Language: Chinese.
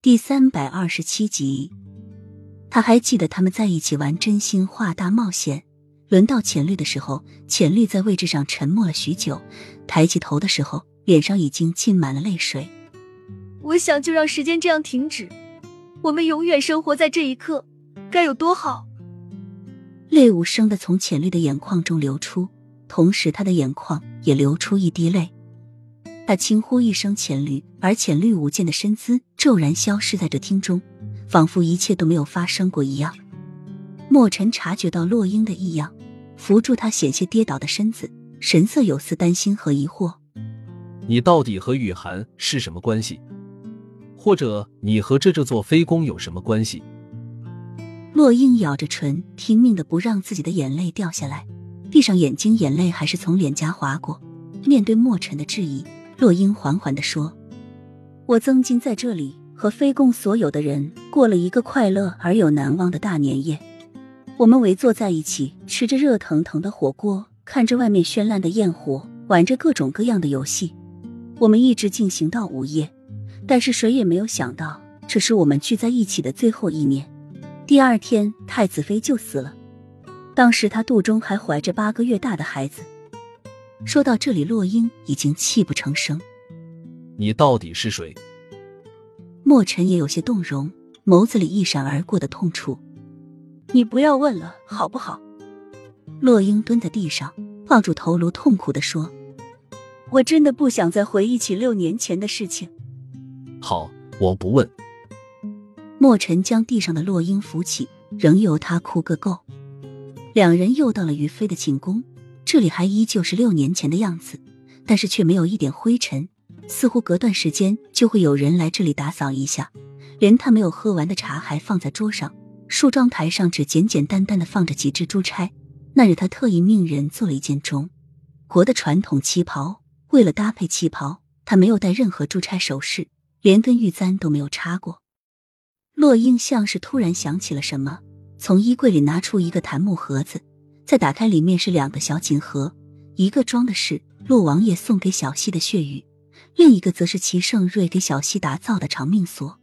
第三百二十七集，他还记得他们在一起玩真心话大冒险。轮到浅绿的时候，浅绿在位置上沉默了许久，抬起头的时候，脸上已经浸满了泪水。我想就让时间这样停止，我们永远生活在这一刻，该有多好！泪无声的从浅绿的眼眶中流出，同时他的眼眶也流出一滴泪。他轻呼一声“浅绿”，而浅绿舞剑的身姿骤然消失在这厅中，仿佛一切都没有发生过一样。墨尘察觉到洛英的异样，扶住他险些跌倒的身子，神色有丝担心和疑惑：“你到底和雨涵是什么关系？或者你和这这座飞宫有什么关系？”洛英咬着唇，拼命的不让自己的眼泪掉下来，闭上眼睛，眼泪还是从脸颊划过。面对墨尘的质疑。洛英缓缓地说：“我曾经在这里和非共所有的人过了一个快乐而又难忘的大年夜。我们围坐在一起，吃着热腾腾的火锅，看着外面绚烂的焰火，玩着各种各样的游戏。我们一直进行到午夜。但是谁也没有想到，这是我们聚在一起的最后一年。第二天，太子妃就死了。当时她肚中还怀着八个月大的孩子。”说到这里，洛英已经泣不成声。你到底是谁？墨尘也有些动容，眸子里一闪而过的痛楚。你不要问了，好不好？洛英蹲在地上，抱住头颅，痛苦的说：“我真的不想再回忆起六年前的事情。”好，我不问。墨尘将地上的洛英扶起，仍由他哭个够。两人又到了于飞的寝宫。这里还依旧是六年前的样子，但是却没有一点灰尘，似乎隔段时间就会有人来这里打扫一下。连他没有喝完的茶还放在桌上，梳妆台上只简简单单的放着几只珠钗。那日他特意命人做了一件中国的传统旗袍，为了搭配旗袍，他没有戴任何珠钗首饰，连根玉簪都没有插过。洛英像是突然想起了什么，从衣柜里拿出一个檀木盒子。再打开，里面是两个小锦盒，一个装的是洛王爷送给小溪的血玉，另一个则是齐盛瑞给小溪打造的长命锁。